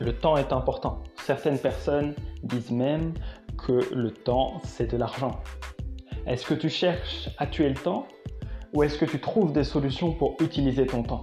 Le temps est important. Certaines personnes disent même que le temps, c'est de l'argent. Est-ce que tu cherches à tuer le temps ou est-ce que tu trouves des solutions pour utiliser ton temps?